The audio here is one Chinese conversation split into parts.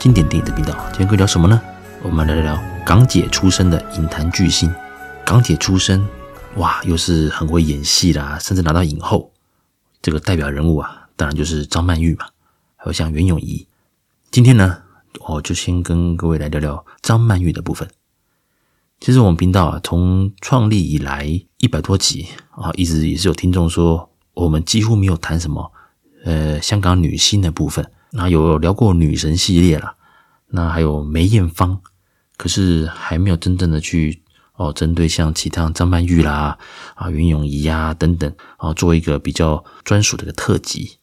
经典电影的频道。今天可以聊什么呢？我们来聊聊港姐出身的影坛巨星。港姐出身，哇，又是很会演戏啦，甚至拿到影后。这个代表人物啊，当然就是张曼玉嘛，还有像袁咏仪。今天呢，我就先跟各位来聊聊张曼玉的部分。其实我们频道啊，从创立以来一百多集啊，一直也是有听众说，我们几乎没有谈什么呃香港女星的部分。那有聊过女神系列啦，那还有梅艳芳，可是还没有真正的去哦，针对像其他张曼玉啦啊袁咏仪呀等等啊，做一个比较专属的一个特辑。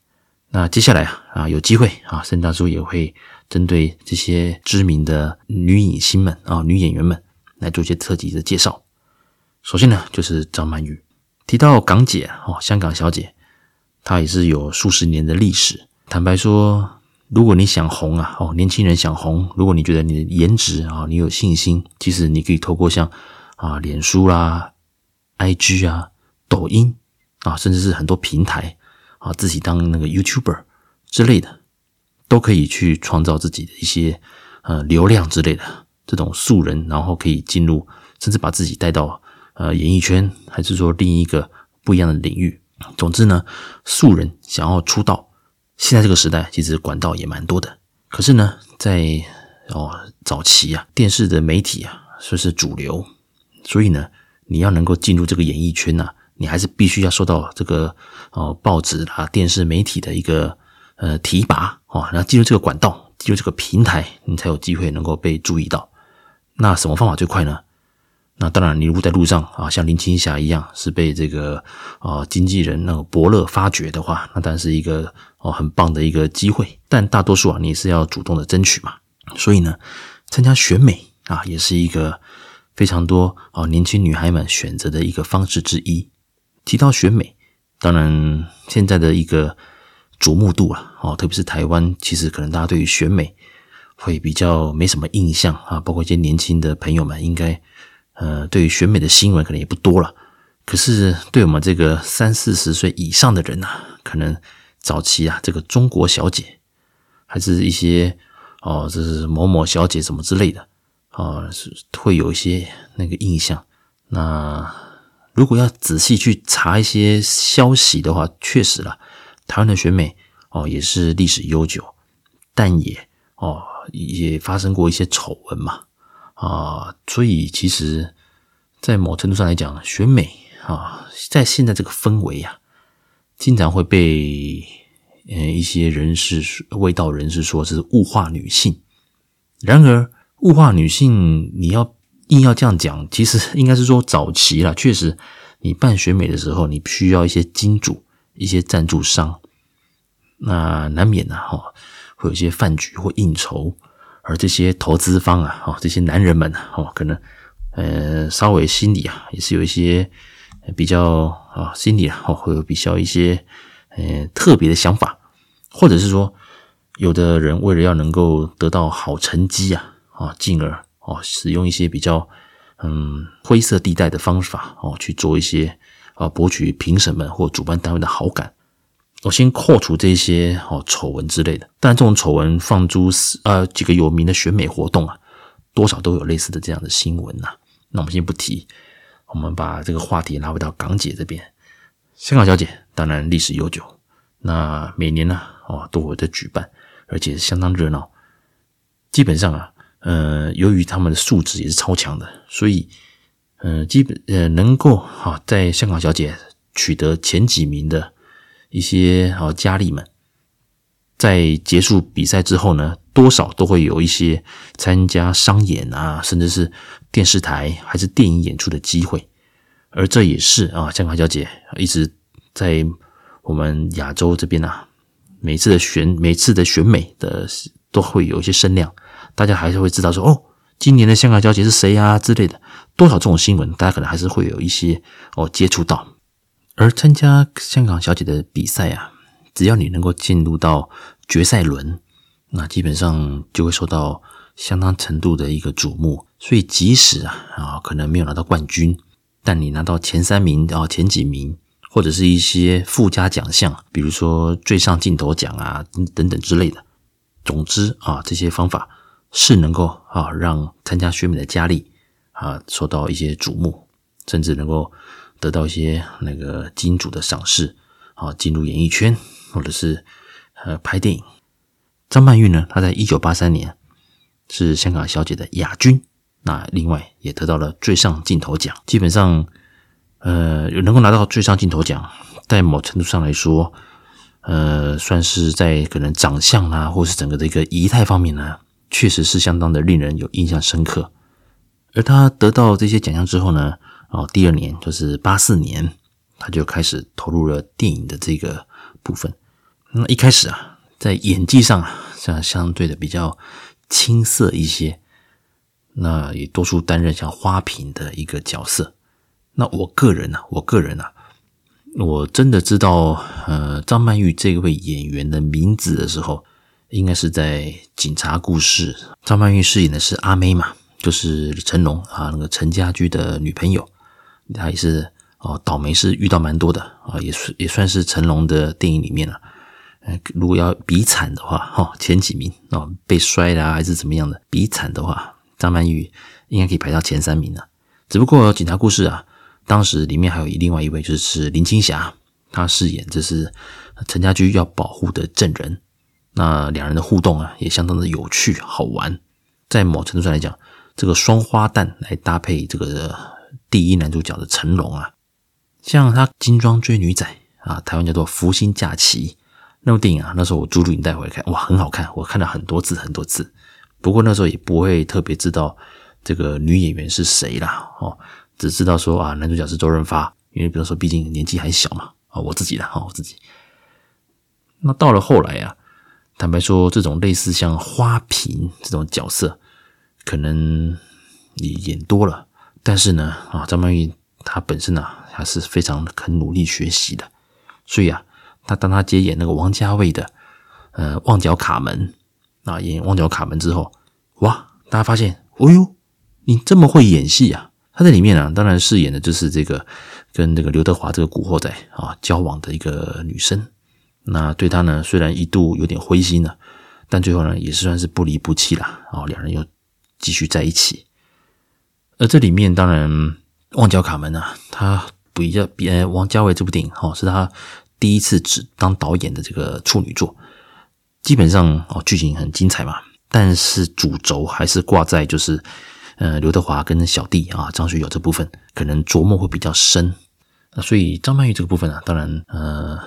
那接下来啊啊有机会啊，盛大叔也会针对这些知名的女影星们啊女演员们。来做一些特辑的介绍。首先呢，就是张曼玉。提到港姐哦，香港小姐，她也是有数十年的历史。坦白说，如果你想红啊，哦，年轻人想红，如果你觉得你的颜值啊，你有信心，其实你可以透过像啊，脸书啦、IG 啊、抖音啊，甚至是很多平台啊，自己当那个 YouTuber 之类的，都可以去创造自己的一些呃流量之类的。这种素人，然后可以进入，甚至把自己带到呃演艺圈，还是说另一个不一样的领域。总之呢，素人想要出道，现在这个时代其实管道也蛮多的。可是呢，在哦早期啊，电视的媒体啊说是主流，所以呢，你要能够进入这个演艺圈呐，你还是必须要受到这个哦报纸啦、电视媒体的一个呃提拔哦，然后进入这个管道，进入这个平台，你才有机会能够被注意到。那什么方法最快呢？那当然，你如果在路上啊，像林青霞一样，是被这个啊经纪人那个伯乐发掘的话，那当然是一个哦很棒的一个机会。但大多数啊，你是要主动的争取嘛。所以呢，参加选美啊，也是一个非常多啊年轻女孩们选择的一个方式之一。提到选美，当然现在的一个瞩目度啊，哦，特别是台湾，其实可能大家对于选美。会比较没什么印象啊，包括一些年轻的朋友们，应该呃，对于选美的新闻可能也不多了。可是对我们这个三四十岁以上的人啊，可能早期啊，这个中国小姐，还是一些哦，这是某某小姐什么之类的啊，是会有一些那个印象。那如果要仔细去查一些消息的话，确实了，台湾的选美哦也是历史悠久，但也哦。也发生过一些丑闻嘛，啊，所以其实，在某程度上来讲，选美啊，在现在这个氛围呀，经常会被嗯一些人士、卫道人士说是物化女性。然而，物化女性，你要硬要这样讲，其实 应该是说早期啦，确实，你办选美的时候，你需要一些金主、一些赞助商，那难免的哈。会有一些饭局或应酬，而这些投资方啊，哦，这些男人们哦，可能呃稍微心里啊也是有一些比较啊心里啊会有比较一些呃特别的想法，或者是说有的人为了要能够得到好成绩啊啊，进而哦使用一些比较嗯灰色地带的方法哦去做一些啊博取评审们或主办单位的好感。我先扣除这些哦丑闻之类的，但这种丑闻放诸呃几个有名的选美活动啊，多少都有类似的这样的新闻呐、那我们先不提，我们把这个话题拉回到港姐这边。香港小姐当然历史悠久，那每年呢哦都会在举办，而且是相当热闹。基本上啊，呃，由于他们的素质也是超强的，所以呃基本呃能够啊在香港小姐取得前几名的。一些好佳丽们，在结束比赛之后呢，多少都会有一些参加商演啊，甚至是电视台还是电影演出的机会。而这也是啊，香港小姐一直在我们亚洲这边啊，每次的选每次的选美的都会有一些声量，大家还是会知道说哦，今年的香港小姐是谁啊之类的，多少这种新闻，大家可能还是会有一些哦接触到。而参加香港小姐的比赛啊，只要你能够进入到决赛轮，那基本上就会受到相当程度的一个瞩目。所以即使啊啊可能没有拿到冠军，但你拿到前三名啊前几名，或者是一些附加奖项，比如说最上镜头奖啊等等之类的，总之啊，这些方法是能够啊让参加选美的佳丽啊受到一些瞩目，甚至能够得到一些那个金主的赏识啊，进入演艺圈或者是呃拍电影。张曼玉呢，她在一九八三年是香港小姐的亚军，那另外也得到了最上镜头奖。基本上，呃，能够拿到最上镜头奖，在某程度上来说。呃，算是在可能长相啊，或是整个的一个仪态方面呢，确实是相当的令人有印象深刻。而他得到这些奖项之后呢，哦，第二年就是八四年，他就开始投入了电影的这个部分。那一开始啊，在演技上啊，像相对的比较青涩一些，那也多数担任像花瓶的一个角色。那我个人呢，我个人呢。我真的知道，呃，张曼玉这位演员的名字的时候，应该是在《警察故事》。张曼玉饰演的是阿妹嘛，就是成龙啊，那个陈家驹的女朋友。她也是哦，倒霉是遇到蛮多的啊，也是也算是成龙的电影里面了。呃，如果要比惨的话，哈，前几名哦，被摔啦还是怎么样的，比惨的话，张曼玉应该可以排到前三名了。只不过《警察故事》啊。当时里面还有另外一位，就是林青霞，她饰演这是陈家驹要保护的证人。那两人的互动啊，也相当的有趣好玩。在某程度上来讲，这个双花旦来搭配这个第一男主角的成龙啊，像他金装追女仔啊，台湾叫做《福星假期》那部电影啊，那时候我租录影带回来看，哇，很好看，我看了很多次很多次。不过那时候也不会特别知道这个女演员是谁啦，哦。只知道说啊，男主角是周润发，因为比如说，毕竟年纪还小嘛，啊，我自己的哈，我自己。那到了后来啊，坦白说，这种类似像花瓶这种角色，可能也演多了。但是呢，啊，张曼玉她本身呢，还是非常肯努力学习的。所以啊，她当她接演那个王家卫的呃《旺角卡门》那，演《旺角卡门》之后，哇，大家发现，哦哟，你这么会演戏啊！他在里面啊，当然饰演的就是这个跟这个刘德华这个古惑仔啊交往的一个女生。那对他呢，虽然一度有点灰心了，但最后呢，也是算是不离不弃了啊。两人又继续在一起。而这里面当然，《旺角卡门》啊，他比较比王家卫这部电影哈，是他第一次只当导演的这个处女作。基本上哦，剧情很精彩嘛，但是主轴还是挂在就是。呃，刘德华跟小弟啊，张学友这部分可能琢磨会比较深，那所以张曼玉这个部分啊，当然呃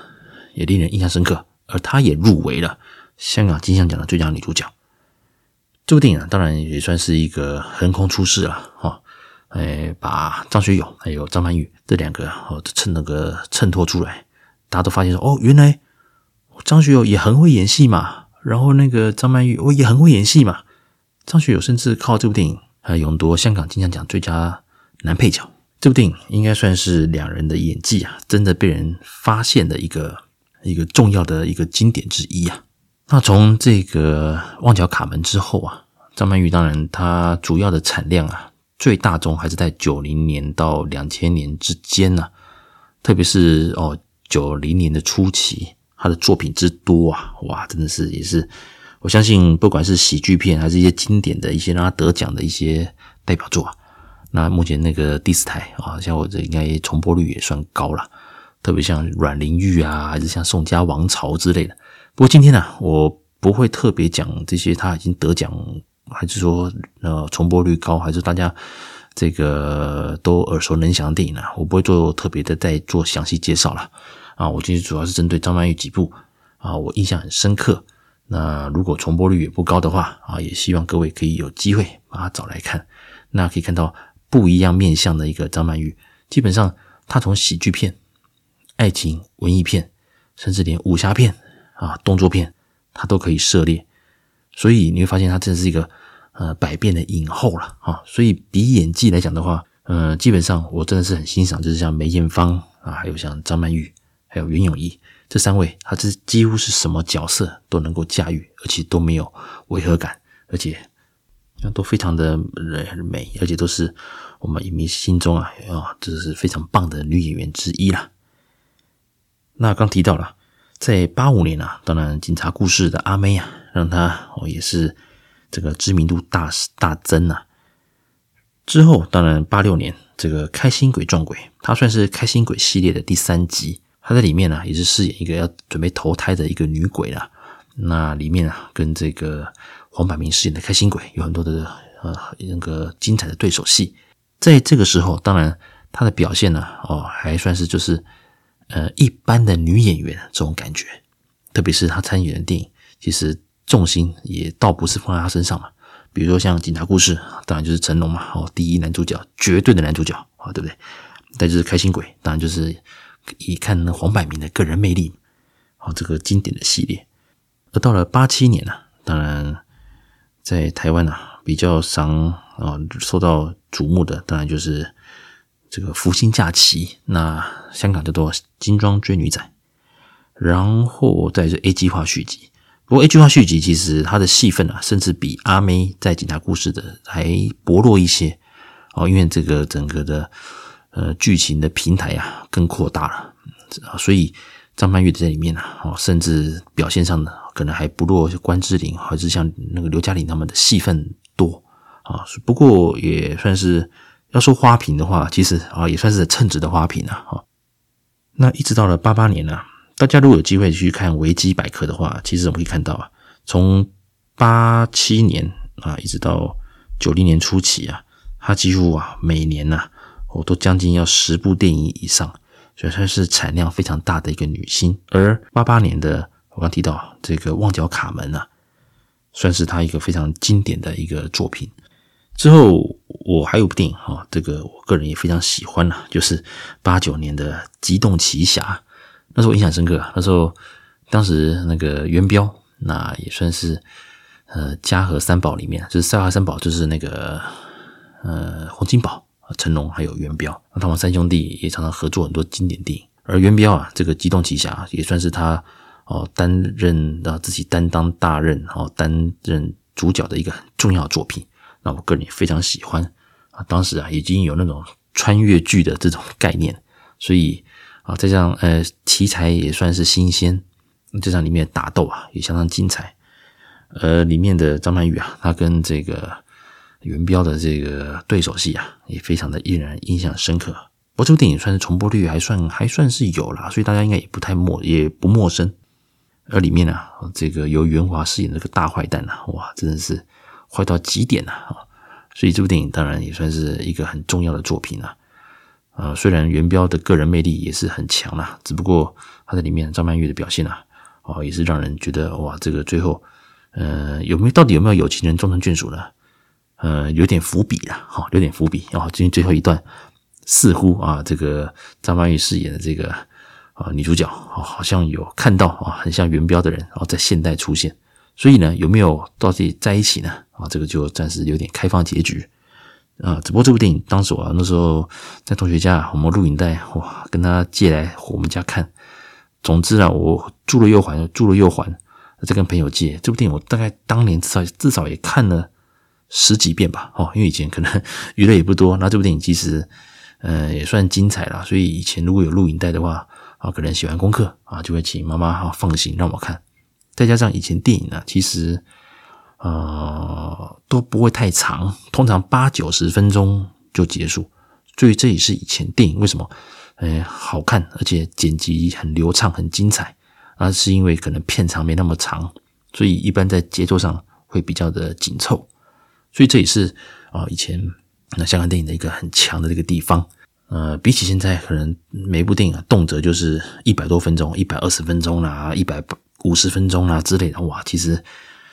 也令人印象深刻，而她也入围了香港金像奖的最佳女主角。这部电影啊，当然也算是一个横空出世了哈，哎，把张学友还有张曼玉这两个哦衬那个衬托出来，大家都发现说哦，原来张学友也很会演戏嘛，然后那个张曼玉我也很会演戏嘛，张学友甚至靠这部电影。还勇夺香港金像奖最佳男配角，这部电影应该算是两人的演技啊，真的被人发现的一个一个重要的一个经典之一啊。那从这个《旺角卡门》之后啊，张曼玉当然她主要的产量啊，最大宗还是在九零年到两千年之间呢、啊，特别是哦九零年的初期，他的作品之多啊，哇，真的是也是。我相信，不管是喜剧片，还是一些经典的一些让他得奖的一些代表作啊，那目前那个第四台啊，像我这应该重播率也算高了。特别像阮玲玉啊，还是像宋家王朝之类的。不过今天呢，我不会特别讲这些他已经得奖，还是说呃重播率高，还是大家这个都耳熟能详的电影呢？我不会做特别的再做详细介绍了啊。我今天主要是针对张曼玉几部啊，我印象很深刻。那如果重播率也不高的话啊，也希望各位可以有机会把它找来看。那可以看到不一样面向的一个张曼玉，基本上她从喜剧片、爱情文艺片，甚至连武侠片啊、动作片，她都可以涉猎。所以你会发现她真的是一个呃百变的影后了啊。所以比演技来讲的话，呃，基本上我真的是很欣赏，就是像梅艳芳啊，还有像张曼玉，还有袁咏仪。这三位，他这几乎是什么角色都能够驾驭，而且都没有违和感，而且都非常的美，而且都是我们影迷心中啊啊，这是非常棒的女演员之一啦。那刚提到了，在八五年啊，当然《警察故事》的阿妹啊，让她哦也是这个知名度大大增啊。之后当然八六年这个《开心鬼撞鬼》，它算是《开心鬼》系列的第三集，他在里面呢也是饰演一个要准备投胎的一个女鬼啦。那里面啊跟这个黄百鸣饰演的开心鬼有很多的呃那个精彩的对手戏。在这个时候，当然她的表现呢，哦，还算是就是呃一般的女演员这种感觉。特别是她参演的电影，其实重心也倒不是放在她身上嘛。比如说像《警察故事》，当然就是成龙嘛，哦，第一男主角，绝对的男主角啊，对不对？再就是《开心鬼》，当然就是一看那黄百鸣的个人魅力，哦，这个经典的系列。而到了八七年呢，当然在台湾啊。比较常啊受到瞩目的，当然就是这个福星假期。那香港叫做金装追女仔，然后再是 A 计划续集。不过 A 计划续集其实它的戏份啊，甚至比阿妹在警察故事的还薄弱一些哦，因为这个整个的呃剧情的平台啊更扩大了，所以张曼玉在里面啊，哦，甚至表现上呢可能还不若关之琳，还是像那个刘嘉玲他们的戏份。多啊，不过也算是要说花瓶的话，其实啊也算是称职的花瓶啊。哈，那一直到了八八年呢，大家如果有机会去看维基百科的话，其实我们可以看到啊，从八七年啊一直到九零年初期啊，他几乎啊每年呐，我都将近要十部电影以上，所以算是产量非常大的一个女星。而八八年的我刚提到这个《旺角卡门》啊。算是他一个非常经典的一个作品。之后我还有部电影哈，这个我个人也非常喜欢呐，就是八九年的《机动奇侠》，那时候印象深刻。那时候当时那个元彪，那也算是呃嘉禾三宝里面，就是赛华三宝，就是那个呃洪金宝、成龙还有元彪，那他们三兄弟也常常合作很多经典电影。而元彪啊，这个《机动奇侠》也算是他。哦，担任啊自己担当大任，哦，担任主角的一个很重要作品，那我个人也非常喜欢啊。当时啊已经有那种穿越剧的这种概念，所以啊，再加上呃题材也算是新鲜，这场里面打斗啊也相当精彩。呃，里面的张曼玉啊，她跟这个元彪的这个对手戏啊，也非常的令人印象深刻。不过这部电影算是重播率还算还算是有啦，所以大家应该也不太陌也不陌生。而里面呢、这个由袁华饰演的这个大坏蛋呐、哇，真的是坏到极点呐啊！所以这部电影当然也算是一个很重要的作品啊。虽然元彪的个人魅力也是很强啦，只不过他在里面张曼玉的表现啊，哦，也是让人觉得哇，这个最后，呃，有没有到底有没有有情人终成眷属呢？呃，有点伏笔啦，哈，有点伏笔啊。今天最后一段似乎啊，这个张曼玉饰演的这个。啊，女主角啊，好像有看到啊，很像元彪的人，然后在现代出现，所以呢，有没有到底在一起呢？啊，这个就暂时有点开放结局啊。只不过这部电影当时啊，那时候在同学家，我们录影带哇，跟他借来我们家看。总之啊，我住了又还，住了又还，再跟朋友借这部电影，我大概当年至少至少也看了十几遍吧。哦，因为以前可能 娱乐也不多，那这部电影其实呃也算精彩啦。所以以前如果有录影带的话。啊，可能写完功课啊，就会请妈妈哈放心让我看。再加上以前电影呢，其实呃都不会太长，通常八九十分钟就结束。所以这也是以前电影为什么呃好看，而且剪辑很流畅、很精彩，而是因为可能片长没那么长，所以一般在节奏上会比较的紧凑。所以这也是啊以前那香港电影的一个很强的这个地方。呃，比起现在，可能每部电影啊，动辄就是一百多分钟、一百二十分钟啦、一百五十分钟啦之类的，哇，其实，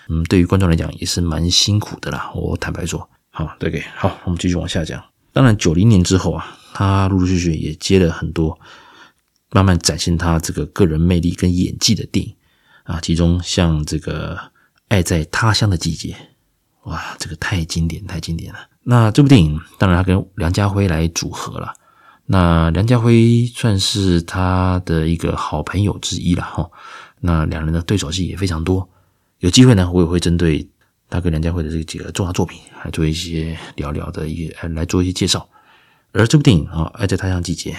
嗯，对于观众来讲也是蛮辛苦的啦。我坦白说，好，对对，好，我们继续往下讲。当然，九零年之后啊，他陆陆续续也接了很多，慢慢展现他这个个人魅力跟演技的电影啊，其中像这个《爱在他乡的季节》，哇，这个太经典，太经典了。那这部电影，当然他跟梁家辉来组合了。那梁家辉算是他的一个好朋友之一了哈。那两人的对手戏也非常多。有机会呢，我也会针对他跟梁家辉的这几个重要作品，来做一些聊聊的一个来做一些介绍。而这部电影啊，《爱在他乡季节》，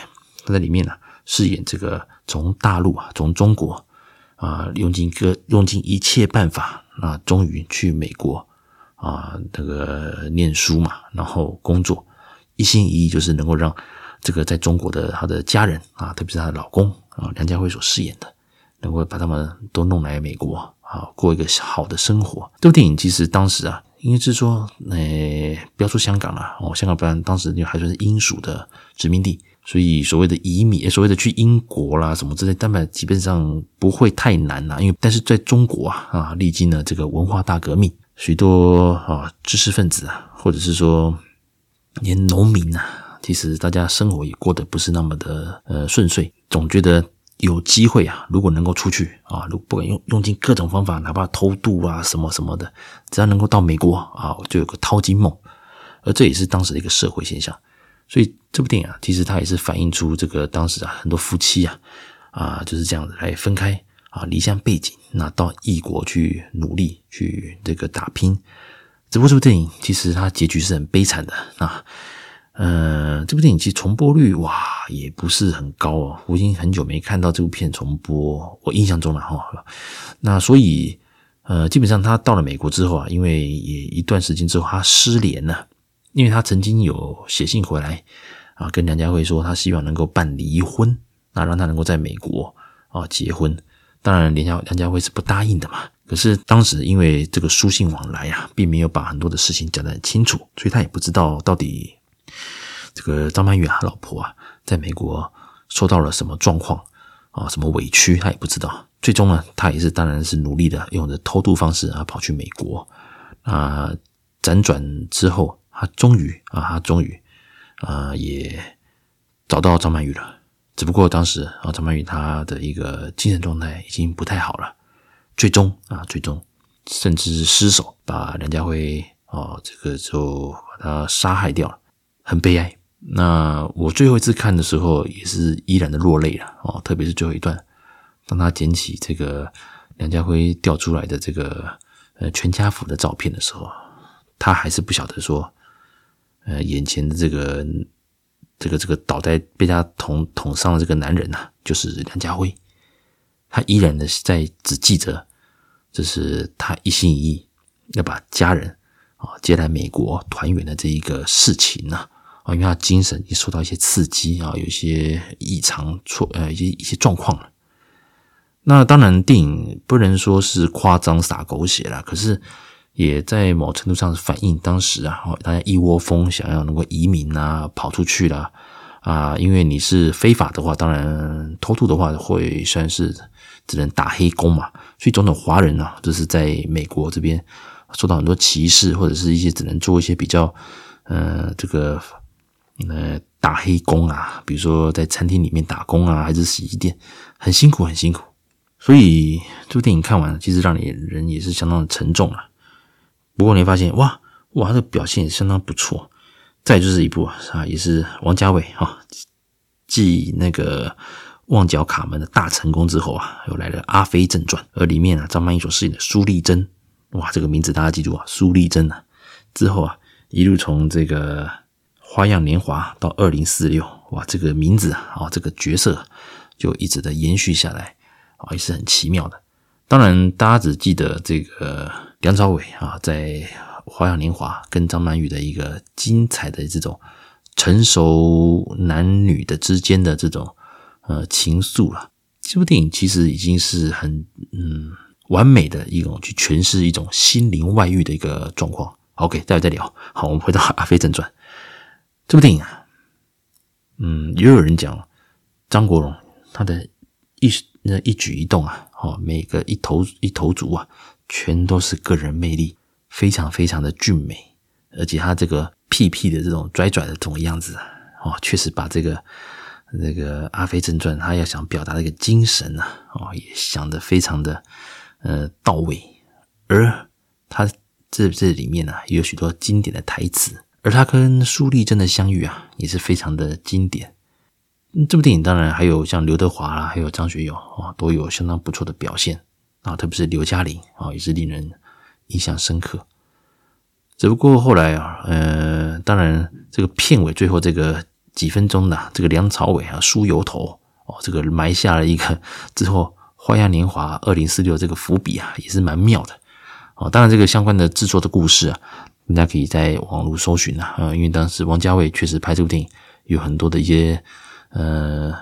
他在里面呢饰演这个从大陆啊，从中国啊，用尽各用尽一切办法，啊，终于去美国啊，那个念书嘛，然后工作，一心一意就是能够让这个在中国的他的家人啊，特别是她的老公啊，梁家辉所饰演的，能够把他们都弄来美国啊，过一个好的生活。这部电影其实当时啊，应该是说，诶，不要说香港了哦，香港不然当时就还算是英属的殖民地。所以所谓的移民，所谓的去英国啦什么之类，当然基本上不会太难啦。因为但是在中国啊啊，历经了这个文化大革命，许多啊知识分子啊，或者是说连农民啊，其实大家生活也过得不是那么的呃顺遂，总觉得有机会啊，如果能够出去啊，如不管用用尽各种方法，哪怕偷渡啊什么什么的，只要能够到美国啊，就有个淘金梦。而这也是当时的一个社会现象。所以这部电影啊，其实它也是反映出这个当时啊很多夫妻啊啊就是这样子来分开啊离乡背井，那到异国去努力去这个打拼。只不过这部电影其实它结局是很悲惨的啊，呃，这部电影其实重播率哇也不是很高哦，我已经很久没看到这部片重播，我印象中了哈。那所以呃，基本上他到了美国之后啊，因为也一段时间之后他失联了。因为他曾经有写信回来啊，跟梁家辉说他希望能够办离婚，那让他能够在美国啊结婚。当然，梁家梁家辉是不答应的嘛。可是当时因为这个书信往来啊，并没有把很多的事情讲得很清楚，所以他也不知道到底这个张曼玉啊，老婆啊，在美国受到了什么状况啊，什么委屈，他也不知道。最终呢，他也是当然是努力的，用着偷渡方式啊跑去美国啊，辗转之后。他终于啊，他终于啊，也找到张曼玉了。只不过当时啊，张曼玉她的一个精神状态已经不太好了，最终啊，最终甚至失手把梁家辉啊，这个就把他杀害掉了，很悲哀。那我最后一次看的时候，也是依然的落泪了哦，特别是最后一段，当他捡起这个梁家辉掉出来的这个呃全家福的照片的时候，他还是不晓得说。呃，眼前的这个这个这个倒在被他捅捅伤的这个男人呐、就是梁家辉。他依然的在只记着，这是他一心一意要把家人啊接来美国团圆的这一个事情呐啊，因为他精神也受到一些刺激啊，有一些异常错呃一些一些状况了。那当然，电影不能说是夸张洒狗血了，可是。也在某程度上是反映当时啊，大家一窝蜂想要能够移民啊，跑出去啦啊，因为你是非法的话，当然偷渡的话会算是只能打黑工嘛，所以种种华人啊，就是在美国这边受到很多歧视，或者是一些只能做一些比较呃这个呃打黑工啊，比如说在餐厅里面打工啊，还是洗衣店，很辛苦很辛苦。所以这部电影看完，其实让你人也是相当的沉重啊。不过你发现，哇哇，他的表现也相当不错。再就是一部啊，也是王家卫哈，继那个《旺角卡门》的大成功之后啊，又来了《阿飞正传》，而里面啊，张曼玉所饰演的苏丽珍，哇，这个名字大家记住啊，苏丽珍啊。之后啊，一路从这个《花样年华》到《二零四六》，哇，这个名字啊，这个角色就一直的延续下来啊，也是很奇妙的。当然，大家只记得这个梁朝伟啊，在《花样年华》跟张曼玉的一个精彩的这种成熟男女的之间的这种呃情愫了。这部电影其实已经是很嗯完美的一种去诠释一种心灵外遇的一个状况。OK，待会再聊。好，我们回到《阿飞正传》这部电影啊，嗯，也有人讲张国荣他的一那一举一动啊。哦，每个一头一头足啊，全都是个人魅力，非常非常的俊美，而且他这个屁屁的这种拽拽的这种样子啊，哦，确实把这个那个《阿飞正传》他要想表达的一个精神啊，哦，也想得非常的呃到位。而他这这里面呢，也有许多经典的台词，而他跟苏丽珍的相遇啊，也是非常的经典。这部电影当然还有像刘德华啦，还有张学友啊，都有相当不错的表现啊，特别是刘嘉玲啊，也是令人印象深刻。只不过后来啊，呃，当然这个片尾最后这个几分钟的这个梁朝伟啊梳油头哦，这个埋下了一个之后花样年华二零四六这个伏笔啊，也是蛮妙的哦。当然，这个相关的制作的故事啊，大家可以在网络搜寻啊，因为当时王家卫确实拍这部电影有很多的一些呃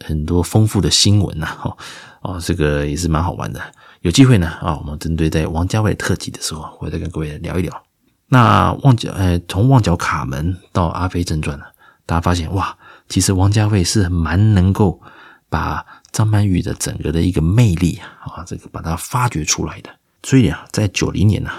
很多丰富的新闻呐，哦哦，这个也是蛮好玩的。有机会呢啊，我们针对在王家卫特辑的时候，我再跟各位聊一聊。那旺角，呃，从旺角卡门到阿飞正传呢，大家发现哇，其实王家卫是蛮能够把张曼玉的整个的一个魅力啊，这个把它发掘出来的。所以啊，在九零年呢，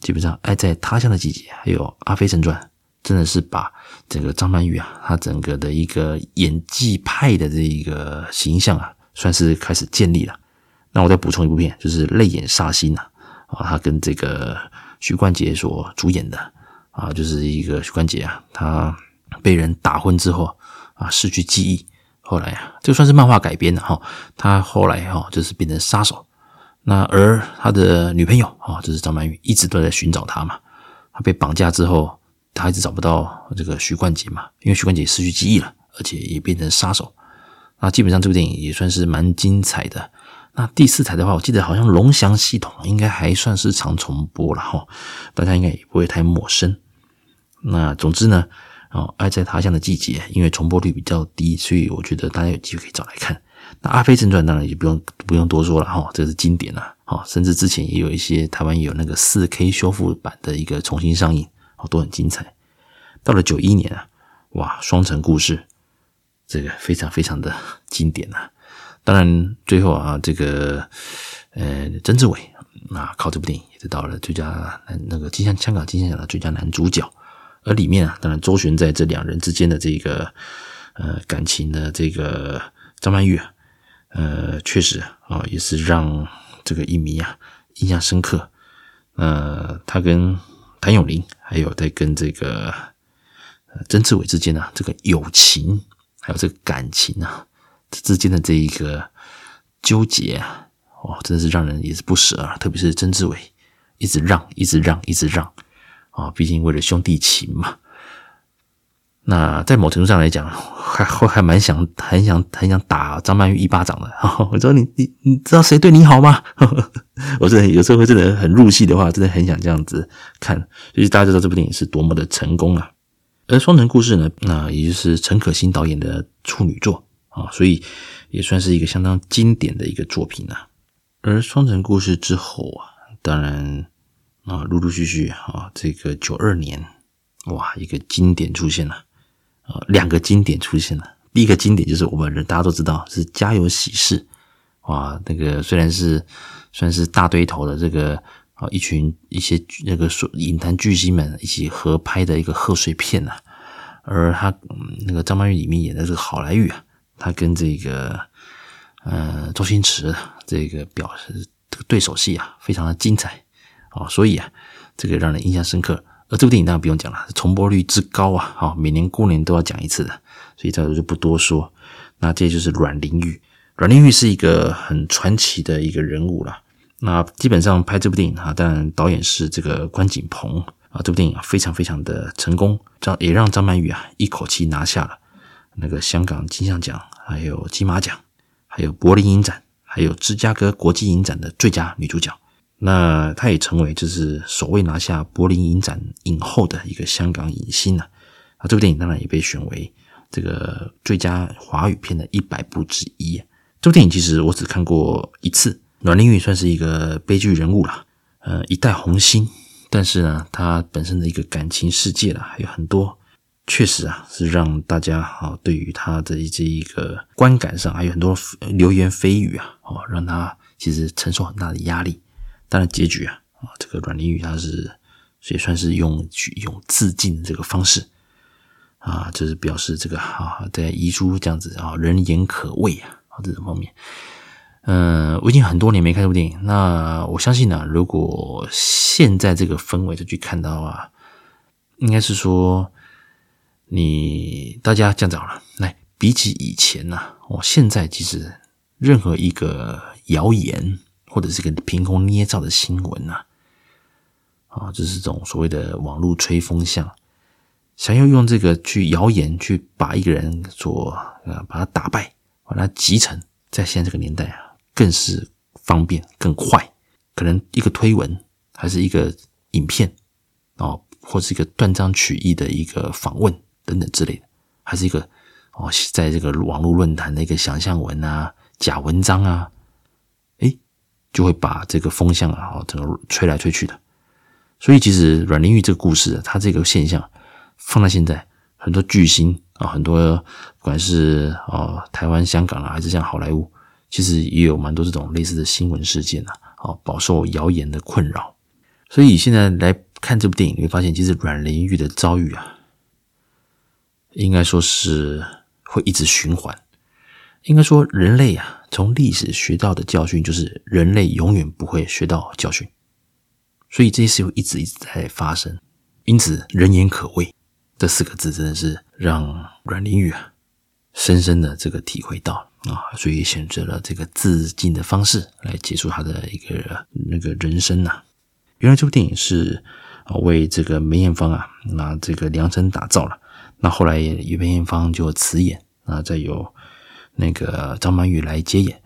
基本上《爱在他乡的季节》还有《阿飞正传》，真的是把整个张曼玉啊，她整个的一个演技派的这一个形象啊，算是开始建立了。那我再补充一部片，就是《泪眼煞星》呐，啊，他跟这个。许冠杰所主演的啊，就是一个许冠杰啊，他被人打昏之后啊，失去记忆，后来啊，这算是漫画改编的哈。他后来哈，就是变成杀手。那而他的女朋友啊，就是张曼玉，一直都在寻找他嘛。他被绑架之后，他一直找不到这个许冠杰嘛，因为许冠杰失去记忆了，而且也变成杀手。那基本上这部电影也算是蛮精彩的。那第四台的话，我记得好像龙翔系统应该还算是常重播了哈，大家应该也不会太陌生。那总之呢，哦，爱在他乡的季节，因为重播率比较低，所以我觉得大家有机会可以找来看。那阿飞正传当然也不用不用多说了哈，这是经典了哈，甚至之前也有一些台湾有那个四 K 修复版的一个重新上映，哦，都很精彩。到了九一年啊，哇，双城故事，这个非常非常的经典啊。当然，最后啊，这个呃，曾志伟啊，靠这部电影也得到了最佳男那个金像香港金像奖的最佳男主角。而里面啊，当然周旋在这两人之间的这个呃感情的这个张曼玉啊，呃，确实啊，也是让这个影迷啊印象深刻。呃，他跟谭咏麟，还有在跟这个曾志伟之间啊，这个友情还有这个感情啊。这之间的这一个纠结啊，哦，真的是让人也是不舍啊。特别是曾志伟一直让，一直让，一直让啊，毕竟为了兄弟情嘛。那在某程度上来讲，还还还蛮想，很想很想打张曼玉一巴掌的。我说你你你知道谁对你好吗？我真的有时候会真的很入戏的话，真的很想这样子看。所以大家知道这部电影是多么的成功啊。而《双城故事》呢，那也就是陈可辛导演的处女作。啊，所以也算是一个相当经典的一个作品啊。而《双城故事》之后啊，当然啊，陆陆续续啊，这个九二年，哇，一个经典出现了啊，两个经典出现了。第一个经典就是我们人大家都知道是《家有喜事》，哇，那个虽然是算是大堆头的这个啊，一群一些那个说影坛巨星们一起合拍的一个贺岁片呐，而他嗯那个张曼玉里面演的这个好莱坞啊。他跟这个呃周星驰这个表示这个对手戏啊，非常的精彩啊，所以啊，这个让人印象深刻。而这部电影当然不用讲了，重播率之高啊，好，每年过年都要讲一次的，所以这就不多说。那这就是阮玲玉，阮玲玉是一个很传奇的一个人物了。那基本上拍这部电影啊，当然导演是这个关锦鹏啊，这部电影非常非常的成功，这也让张曼玉啊一口气拿下了。那个香港金像奖，还有金马奖，还有柏林影展，还有芝加哥国际影展的最佳女主角。那她也成为就是首位拿下柏林影展影后的一个香港影星啊。啊，这部电影当然也被选为这个最佳华语片的一百部之一。这部电影其实我只看过一次，阮玲玉算是一个悲剧人物了，呃，一代红星。但是呢，她本身的一个感情世界啦，还有很多。确实啊，是让大家啊，对于他的这一个观感上，还有很多流言蜚语啊，哦，让他其实承受很大的压力。当然，结局啊，啊，这个阮玲玉他是也算是用用自尽的这个方式啊，就是表示这个啊，在遗书这样子啊，人言可畏啊，啊这种方面。嗯，我已经很多年没看这部电影，那我相信呢，如果现在这个氛围再去看到啊，应该是说。你大家这样子好了，来比起以前呢，我现在其实任何一个谣言或者是个凭空捏造的新闻呐，啊，就是这种所谓的网络吹风向，想要用这个去谣言去把一个人所呃把他打败，把他击沉，在现在这个年代啊，更是方便更快，可能一个推文还是一个影片哦，或是一个断章取义的一个访问等等之类的，还是一个哦，在这个网络论坛的一个想象文啊、假文章啊，诶，就会把这个风向啊，整个吹来吹去的。所以，其实阮玲玉这个故事，它这个现象放在现在，很多巨星啊，很多不管是哦台湾、香港啊，还是像好莱坞，其实也有蛮多这种类似的新闻事件啊，哦，饱受谣言的困扰。所以现在来看这部电影，你会发现，其实阮玲玉的遭遇啊，应该说是会一直循环。应该说，人类啊，从历史学到的教训，就是人类永远不会学到教训。所以这些事会一直一直在发生，因此“人言可畏”这四个字真的是让阮玲玉啊深深的这个体会到了啊，所以选择了这个自尽的方式来结束他的一个那个人生呐。原来这部电影是啊为这个梅艳芳啊那这个量身打造了，那后来也梅艳芳就辞演啊，再由那个张曼玉来接演，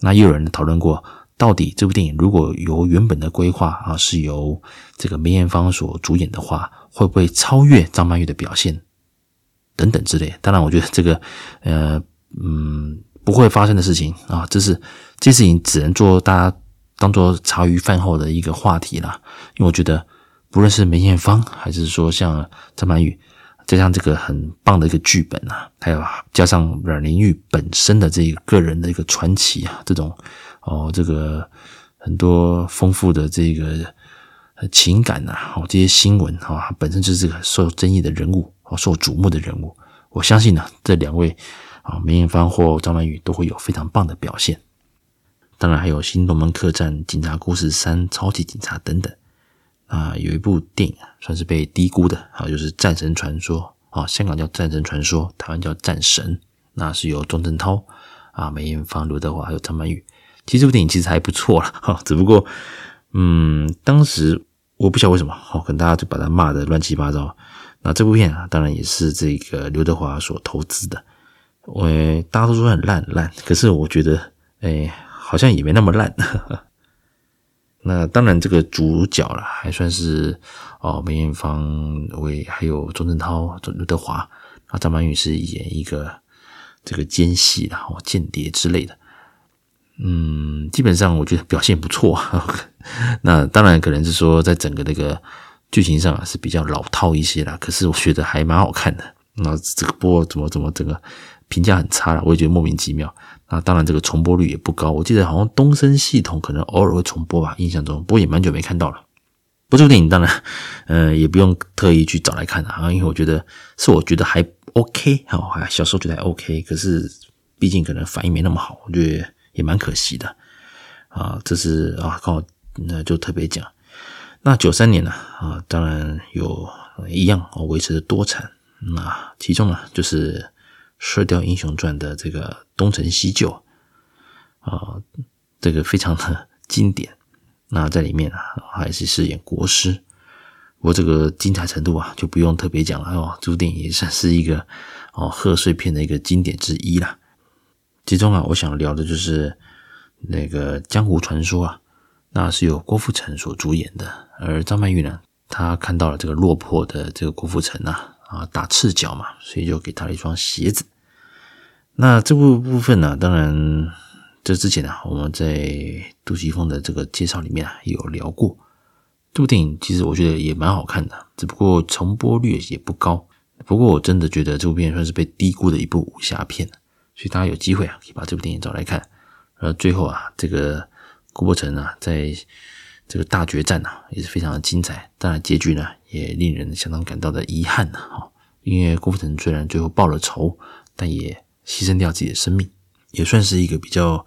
那又有人讨论过。到底这部电影如果由原本的规划啊，是由这个梅艳芳所主演的话，会不会超越张曼玉的表现等等之类？当然，我觉得这个呃嗯不会发生的事情啊，这是这事情只能做大家当做茶余饭后的一个话题啦。因为我觉得，不论是梅艳芳，还是说像张曼玉，加上这个很棒的一个剧本啊，还有加上阮玲玉本身的这个个人的一个传奇啊，这种。哦，这个很多丰富的这个情感呐，哦，这些新闻啊，本身就是个受争议的人物，哦，受瞩目的人物。我相信呢，这两位啊，梅艳芳或张曼玉都会有非常棒的表现。当然，还有《新龙门客栈》《警察故事三》《超级警察》等等啊，有一部电影，算是被低估的啊，就是《战神传说》啊，香港叫《战神传说》，台湾叫《战神》，那是由钟镇涛啊、梅艳芳、刘德华还有张曼玉。其实这部电影其实还不错了哈，只不过，嗯，当时我不晓得为什么，好，可能大家就把它骂得乱七八糟。那这部片啊，当然也是这个刘德华所投资的，我大家都说很烂烂，可是我觉得，哎，好像也没那么烂。那当然，这个主角了还算是哦，梅艳芳为还有钟镇涛、刘德华，啊，张曼玉是演一个这个奸细然后间谍之类的。嗯，基本上我觉得表现不错。那当然可能是说，在整个那个剧情上啊是比较老套一些啦。可是我觉得还蛮好看的。那这个播怎么怎么整个评价很差了，我也觉得莫名其妙。那当然这个重播率也不高。我记得好像东森系统可能偶尔会重播吧，印象中，不过也蛮久没看到了。不过这部电影当然，呃，也不用特意去找来看啊，因为我觉得是我觉得还 OK 哈，小时候觉得还 OK，可是毕竟可能反应没那么好，我觉得。也蛮可惜的啊，这是啊，刚好那就特别讲。那九三年呢啊，当然有一样维持的多产，那其中呢就是《射雕英雄传》的这个东成西就啊，这个非常的 经典。那在里面啊，还是饰演国师，不过这个精彩程度啊，就不用特别讲了哦。这部电影也算是一个哦贺岁片的一个经典之一啦。其中啊，我想聊的就是那个江湖传说啊，那是由郭富城所主演的。而张曼玉呢，她看到了这个落魄的这个郭富城啊，啊打赤脚嘛，所以就给他了一双鞋子。那这部部分呢，当然这之前呢，我们在杜琪峰的这个介绍里面啊，有聊过。这部电影其实我觉得也蛮好看的，只不过重播率也不高。不过我真的觉得这部片算是被低估的一部武侠片。所以大家有机会啊，可以把这部电影找来看。而最后啊，这个郭富城啊，在这个大决战啊，也是非常的精彩。当然，结局呢，也令人相当感到的遗憾啊。因为郭富城虽然最后报了仇，但也牺牲掉自己的生命，也算是一个比较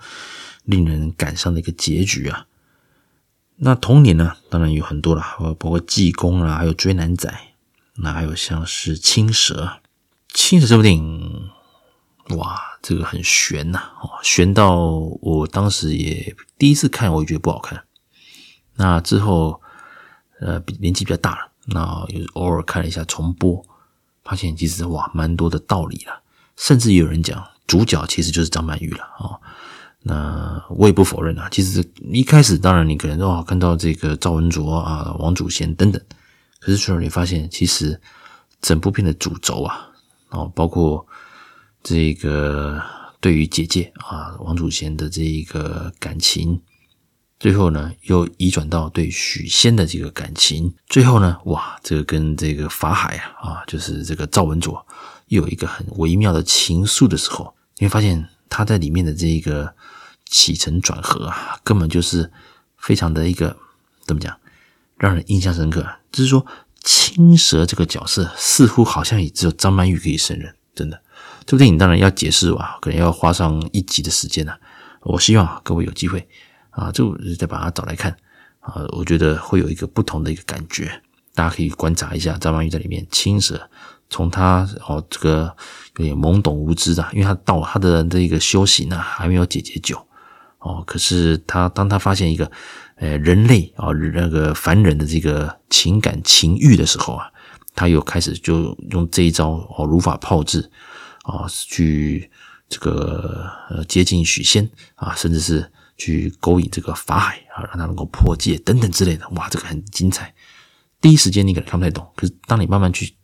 令人感伤的一个结局啊。那同年呢，当然有很多了，包括济公啊，还有追男仔，那还有像是青蛇。青蛇这部电影。哇，这个很悬呐，哦，悬到我当时也第一次看，我也觉得不好看。那之后，呃，年纪比较大了，那有偶尔看了一下重播，发现其实哇，蛮多的道理了。甚至有人讲，主角其实就是张曼玉了哦。那我也不否认啊，其实一开始当然你可能哦看到这个赵文卓啊、王祖贤等等，可是最后你发现其实整部片的主轴啊，哦包括这个对于姐姐啊王祖贤的这一个感情，最后呢又移转到对许仙的这个感情，最后呢哇这个跟这个法海啊啊就是这个赵文卓又有一个很微妙的情愫的时候，你会发现他在里面的这一个。起承转合啊，根本就是非常的一个怎么讲，让人印象深刻。就是说，青蛇这个角色似乎好像也只有张曼玉可以胜任。真的，这部电影当然要解释哇，可能要花上一集的时间呢、我希望各位有机会啊，就再把它找来看啊，我觉得会有一个不同的一个感觉。大家可以观察一下张曼玉在里面青蛇，从他哦这个有点懵懂无知的，因为他到他的这个修行呢、还没有解决久。哦，可是他当他发现一个，呃，人类啊，那个凡人的这个情感情欲的时候啊，他又开始就用这一招哦，如法炮制啊，去这个呃接近许仙啊，甚至是去勾引这个法海啊，让他能够破戒等等之类的。哇，这个很精彩。第一时间你可能看不太懂，可是当你慢慢去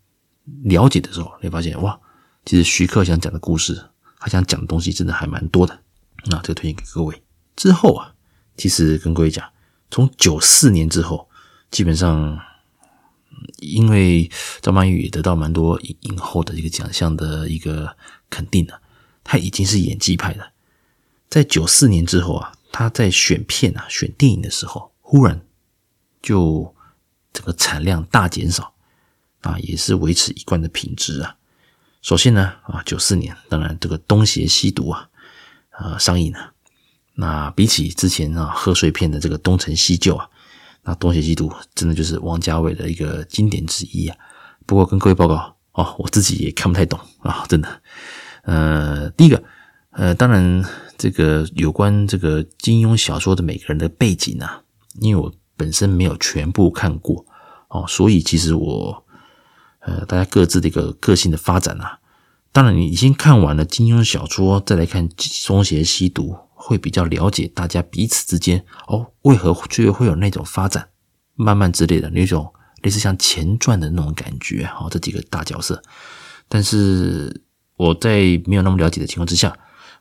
了解的时候，你会发现哇，其实徐克想讲的故事，他想讲的东西真的还蛮多的。那这个推荐给各位。之后啊，其实跟各位讲，从九四年之后，基本上因为张曼玉得到蛮多影影后的一个奖项的一个肯定了，她已经是演技派的。在九四年之后啊，她在选片啊、选电影的时候，忽然就这个产量大减少啊，也是维持一贯的品质啊。首先呢啊，九四年当然这个《东邪西毒》啊啊上映了。那比起之前啊贺岁片的这个东成西就啊，那东邪西毒真的就是王家卫的一个经典之一啊。不过跟各位报告哦，我自己也看不太懂啊，真的。呃，第一个，呃，当然这个有关这个金庸小说的每个人的背景啊，因为我本身没有全部看过哦，所以其实我呃大家各自的一个个性的发展啊，当然你已经看完了金庸小说，再来看东邪西毒。会比较了解大家彼此之间哦，为何最后会有那种发展，慢慢之类的那种类似像前传的那种感觉哦，这几个大角色，但是我在没有那么了解的情况之下，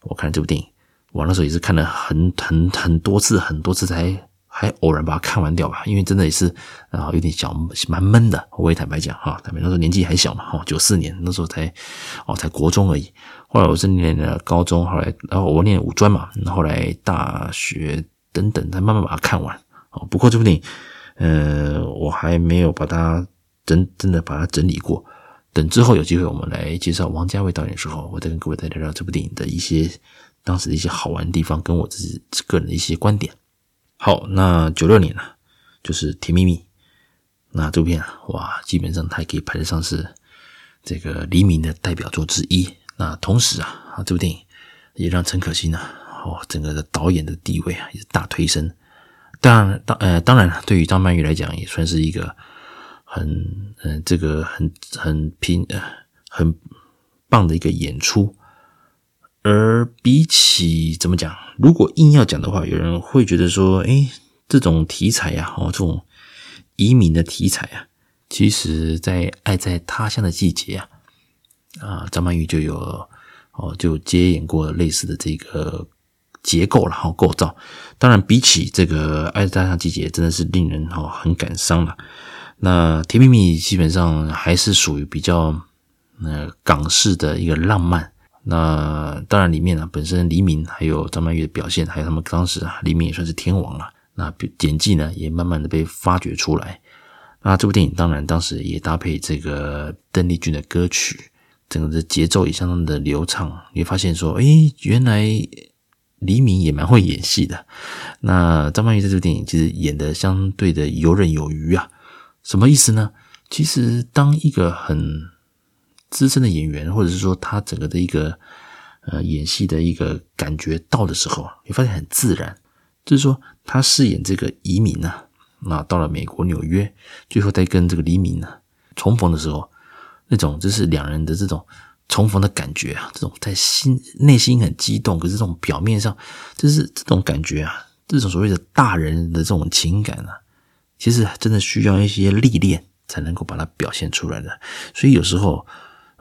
我看这部电影，我那时候也是看了很很很多次，很多次才。还偶然把它看完掉吧，因为真的也是啊，有点小蛮闷的。我也坦白讲哈，坦白那时候年纪还小嘛，哈，九四年那时候才哦才国中而已。后来我是念了高中，后来然后我念五专嘛，后来大学等等，才慢慢把它看完。哦，不过这部电影，呃，我还没有把它真真的把它整理过。等之后有机会我们来介绍王家卫导演的时候，我再跟各位再聊聊这部电影的一些当时的一些好玩的地方，跟我自己个人的一些观点。好，那九六年呢，就是《甜蜜蜜》。那这部片啊，哇，基本上它可以排得上是这个黎明的代表作之一。那同时啊，啊，这部电影也让陈可辛啊，哦，整个的导演的地位啊，也是大推升。当然，当呃，当然了，对于张曼玉来讲，也算是一个很嗯、这个很很拼呃很棒的一个演出。而比起怎么讲，如果硬要讲的话，有人会觉得说，诶，这种题材呀，哦，这种移民的题材啊，其实在《爱在他乡的季节》啊，啊，张曼玉就有哦，就接演过类似的这个结构然后构造。当然，比起这个《爱在他乡季节》，真的是令人哦很感伤了。那《甜蜜蜜》基本上还是属于比较呃港式的一个浪漫。那当然，里面呢、本身黎明还有张曼玉的表现，还有他们当时啊，黎明也算是天王了。那演技呢也慢慢的被发掘出来。那这部电影当然当时也搭配这个邓丽君的歌曲，整个的节奏也相当的流畅。你会发现说，诶，原来黎明也蛮会演戏的。那张曼玉在这部电影其实演的相对的游刃有余啊。什么意思呢？其实当一个很资深的演员，或者是说他整个的一个呃演戏的一个感觉到的时候，你发现很自然。就是说他饰演这个移民啊，那到了美国纽约，最后再跟这个黎明呢重逢的时候，那种就是两人的这种重逢的感觉啊，这种在心内心很激动，可是这种表面上就是这种感觉啊，这种所谓的大人的这种情感啊，其实真的需要一些历练才能够把它表现出来的。所以有时候，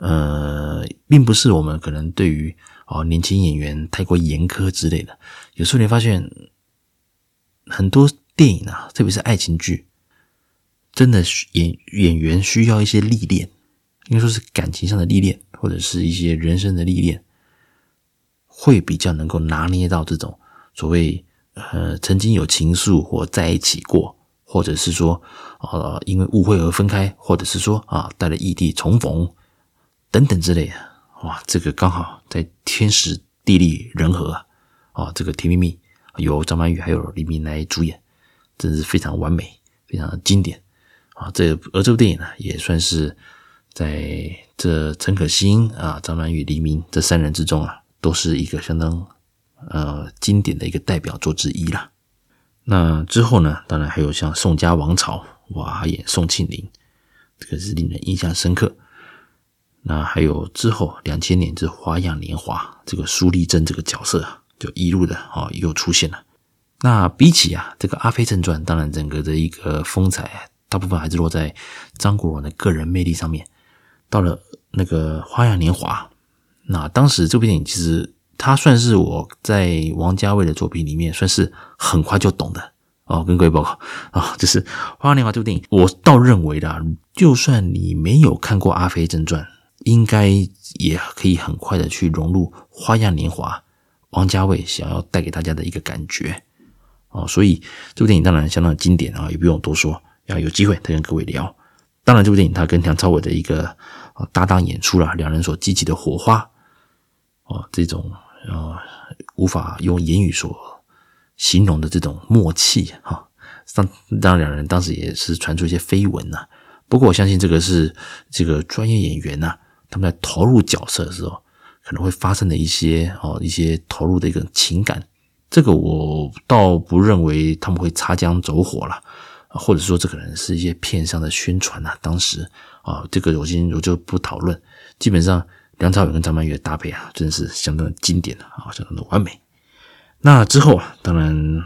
呃，并不是我们可能对于哦年轻演员太过严苛之类的。有时候你发现很多电影啊，特别是爱情剧，真的演演员需要一些历练。应该说是感情上的历练，或者是一些人生的历练，会比较能够拿捏到这种所谓呃曾经有情愫或在一起过，或者是说呃因为误会而分开，或者是说啊带了异地重逢等等之类的。哇，这个刚好在天时地利人和啊！啊，这个《甜蜜蜜》由张曼玉还有黎明来主演，真是非常完美，非常的经典啊！这而这部电影呢，也算是。在这陈可辛啊、张曼玉、黎明这三人之中啊，都是一个相当呃经典的一个代表作之一啦。那之后呢，当然还有像《宋家王朝》，哇，演宋庆龄，这个是令人印象深刻。那还有之后两千年之《花样年华》，这个苏丽珍这个角色，就一路的啊又出现了。那比起啊这个《阿飞正传》，当然整个的一个风采，大部分还是落在张国荣的个人魅力上面。到了那个《花样年华》，那当时这部电影其实它算是我在王家卫的作品里面算是很快就懂的哦。跟各位报告啊，就是《花样年华》这部电影，我倒认为啦，就算你没有看过《阿飞正传》，应该也可以很快的去融入《花样年华》王家卫想要带给大家的一个感觉哦。所以这部电影当然相当经典啊，也不用多说，要有机会再跟各位聊。当然，这部电影它跟梁朝伟的一个搭档演出了，两人所激起的火花，哦，这种呃无法用言语所形容的这种默契哈。当当，两人当时也是传出一些绯闻呐。不过，我相信这个是这个专业演员呐，他们在投入角色的时候可能会发生的一些哦一些投入的一个情感。这个我倒不认为他们会擦枪走火了。或者说，这可能是一些片商的宣传啊。当时啊，这个我先我就不讨论。基本上，梁朝伟跟张曼玉的搭配啊，真的是相当的经典的啊，相当的完美。那之后啊，当然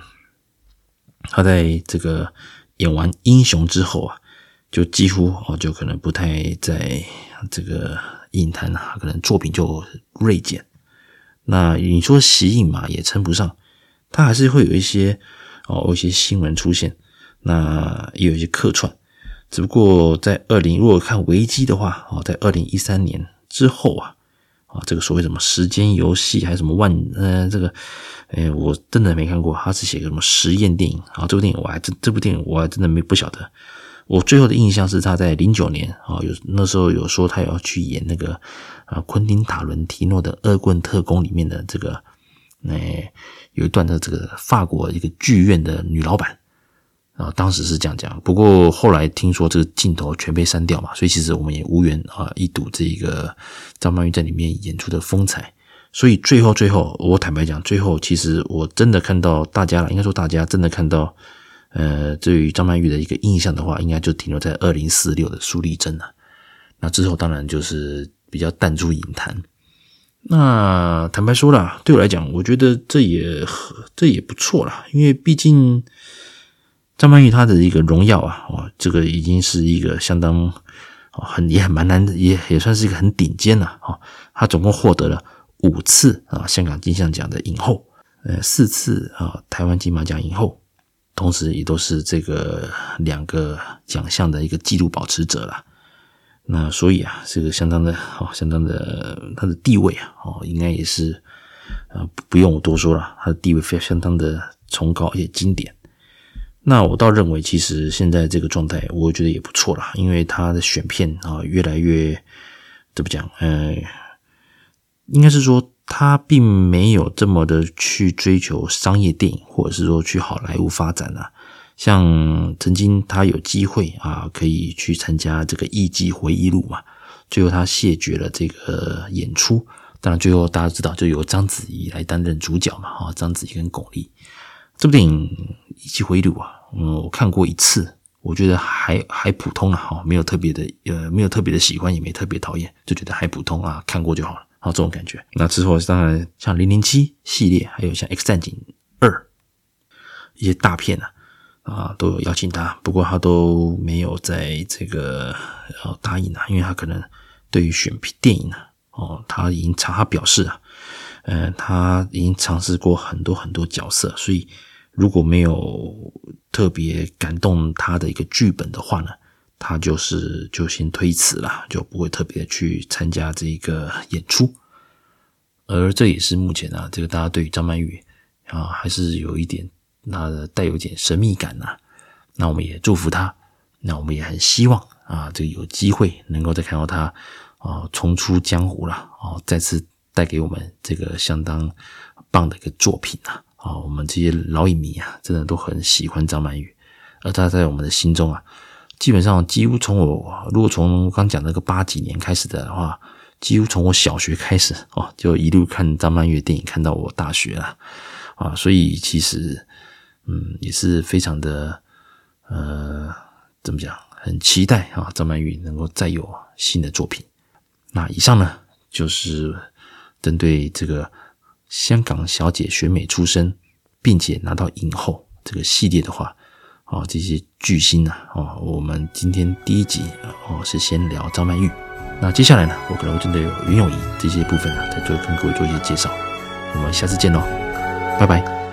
他在这个演完《英雄》之后啊，就几乎啊，就可能不太在这个影坛啊，可能作品就锐减。那你说息影嘛，也称不上，他还是会有一些哦，一些新闻出现。那也有一些客串，只不过在二零，如果看维基的话，哦，在二零一三年之后啊，啊，这个所谓什么时间游戏还是什么万，呃，这个，哎，我真的没看过，他是写个什么实验电影啊？这部电影我还真，这部电影我还真的没不晓得。我最后的印象是他在零九年啊，有那时候有说他要去演那个啊，昆汀塔伦提诺的《恶棍特工》里面的这个，哎，有一段的这个法国一个剧院的女老板。啊，当时是这样讲，不过后来听说这个镜头全被删掉嘛，所以其实我们也无缘啊一睹这一个张曼玉在里面演出的风采。所以最后最后，我坦白讲，最后其实我真的看到大家了，应该说大家真的看到，呃，对于张曼玉的一个印象的话，应该就停留在二零四六的苏丽珍了。那之后当然就是比较淡出影坛。那坦白说啦，对我来讲，我觉得这也这也不错啦，因为毕竟。张曼玉她的一个荣耀啊，哇，这个已经是一个相当很也很蛮难，也也算是一个很顶尖了啊。她总共获得了五次啊香港金像奖的影后，呃，四次啊台湾金马奖影后，同时也都是这个两个奖项的一个纪录保持者了。那所以啊，这个相当的哦，相当的他的地位啊，哦，应该也是呃不用我多说了，他的地位非常相当的崇高而且经典。那我倒认为，其实现在这个状态，我觉得也不错啦，因为他的选片啊，越来越怎么讲？呃，应该是说他并没有这么的去追求商业电影，或者是说去好莱坞发展啊。像曾经他有机会啊，可以去参加这个《艺伎回忆录》嘛，最后他谢绝了这个演出。当然，最后大家知道，就由章子怡来担任主角嘛，哈，章子怡跟巩俐。这部电影《艺伎回忆录》啊，嗯，我看过一次，我觉得还还普通了哈，没有特别的呃，没有特别的喜欢，也没特别讨厌，就觉得还普通啊，看过就好了，好这种感觉。那之后当然像零零七系列，还有像 X 战警二一些大片啊啊都有邀请他，不过他都没有在这个呃答应啊，因为他可能对于选片电影啊哦，他已经尝他表示啊，嗯，他已经尝试过很多很多角色，所以。如果没有特别感动他的一个剧本的话呢，他就是就先推辞了，就不会特别去参加这个演出。而这也是目前啊，这个大家对于张曼玉啊还是有一点那带有一点神秘感呐、那我们也祝福他，那我们也很希望啊，这个有机会能够再看到他啊重出江湖了啊，再次带给我们这个相当棒的一个作品啊。啊，我们这些老影迷啊，真的都很喜欢张曼玉，而她在我们的心中啊，基本上几乎从我如果从刚讲那个八几年开始的话，几乎从我小学开始哦，就一路看张曼玉的电影，看到我大学了啊，所以其实嗯，也是非常的呃，怎么讲，很期待啊，张曼玉能够再有新的作品。那以上呢，就是针对这个。香港小姐选美出身，并且拿到影后这个系列的话，哦，这些巨星啊，哦，我们今天第一集哦是先聊张曼玉，那接下来呢，我可能会针对袁咏仪这些部分呢，再做跟各位做一些介绍。我们下次见喽，拜拜。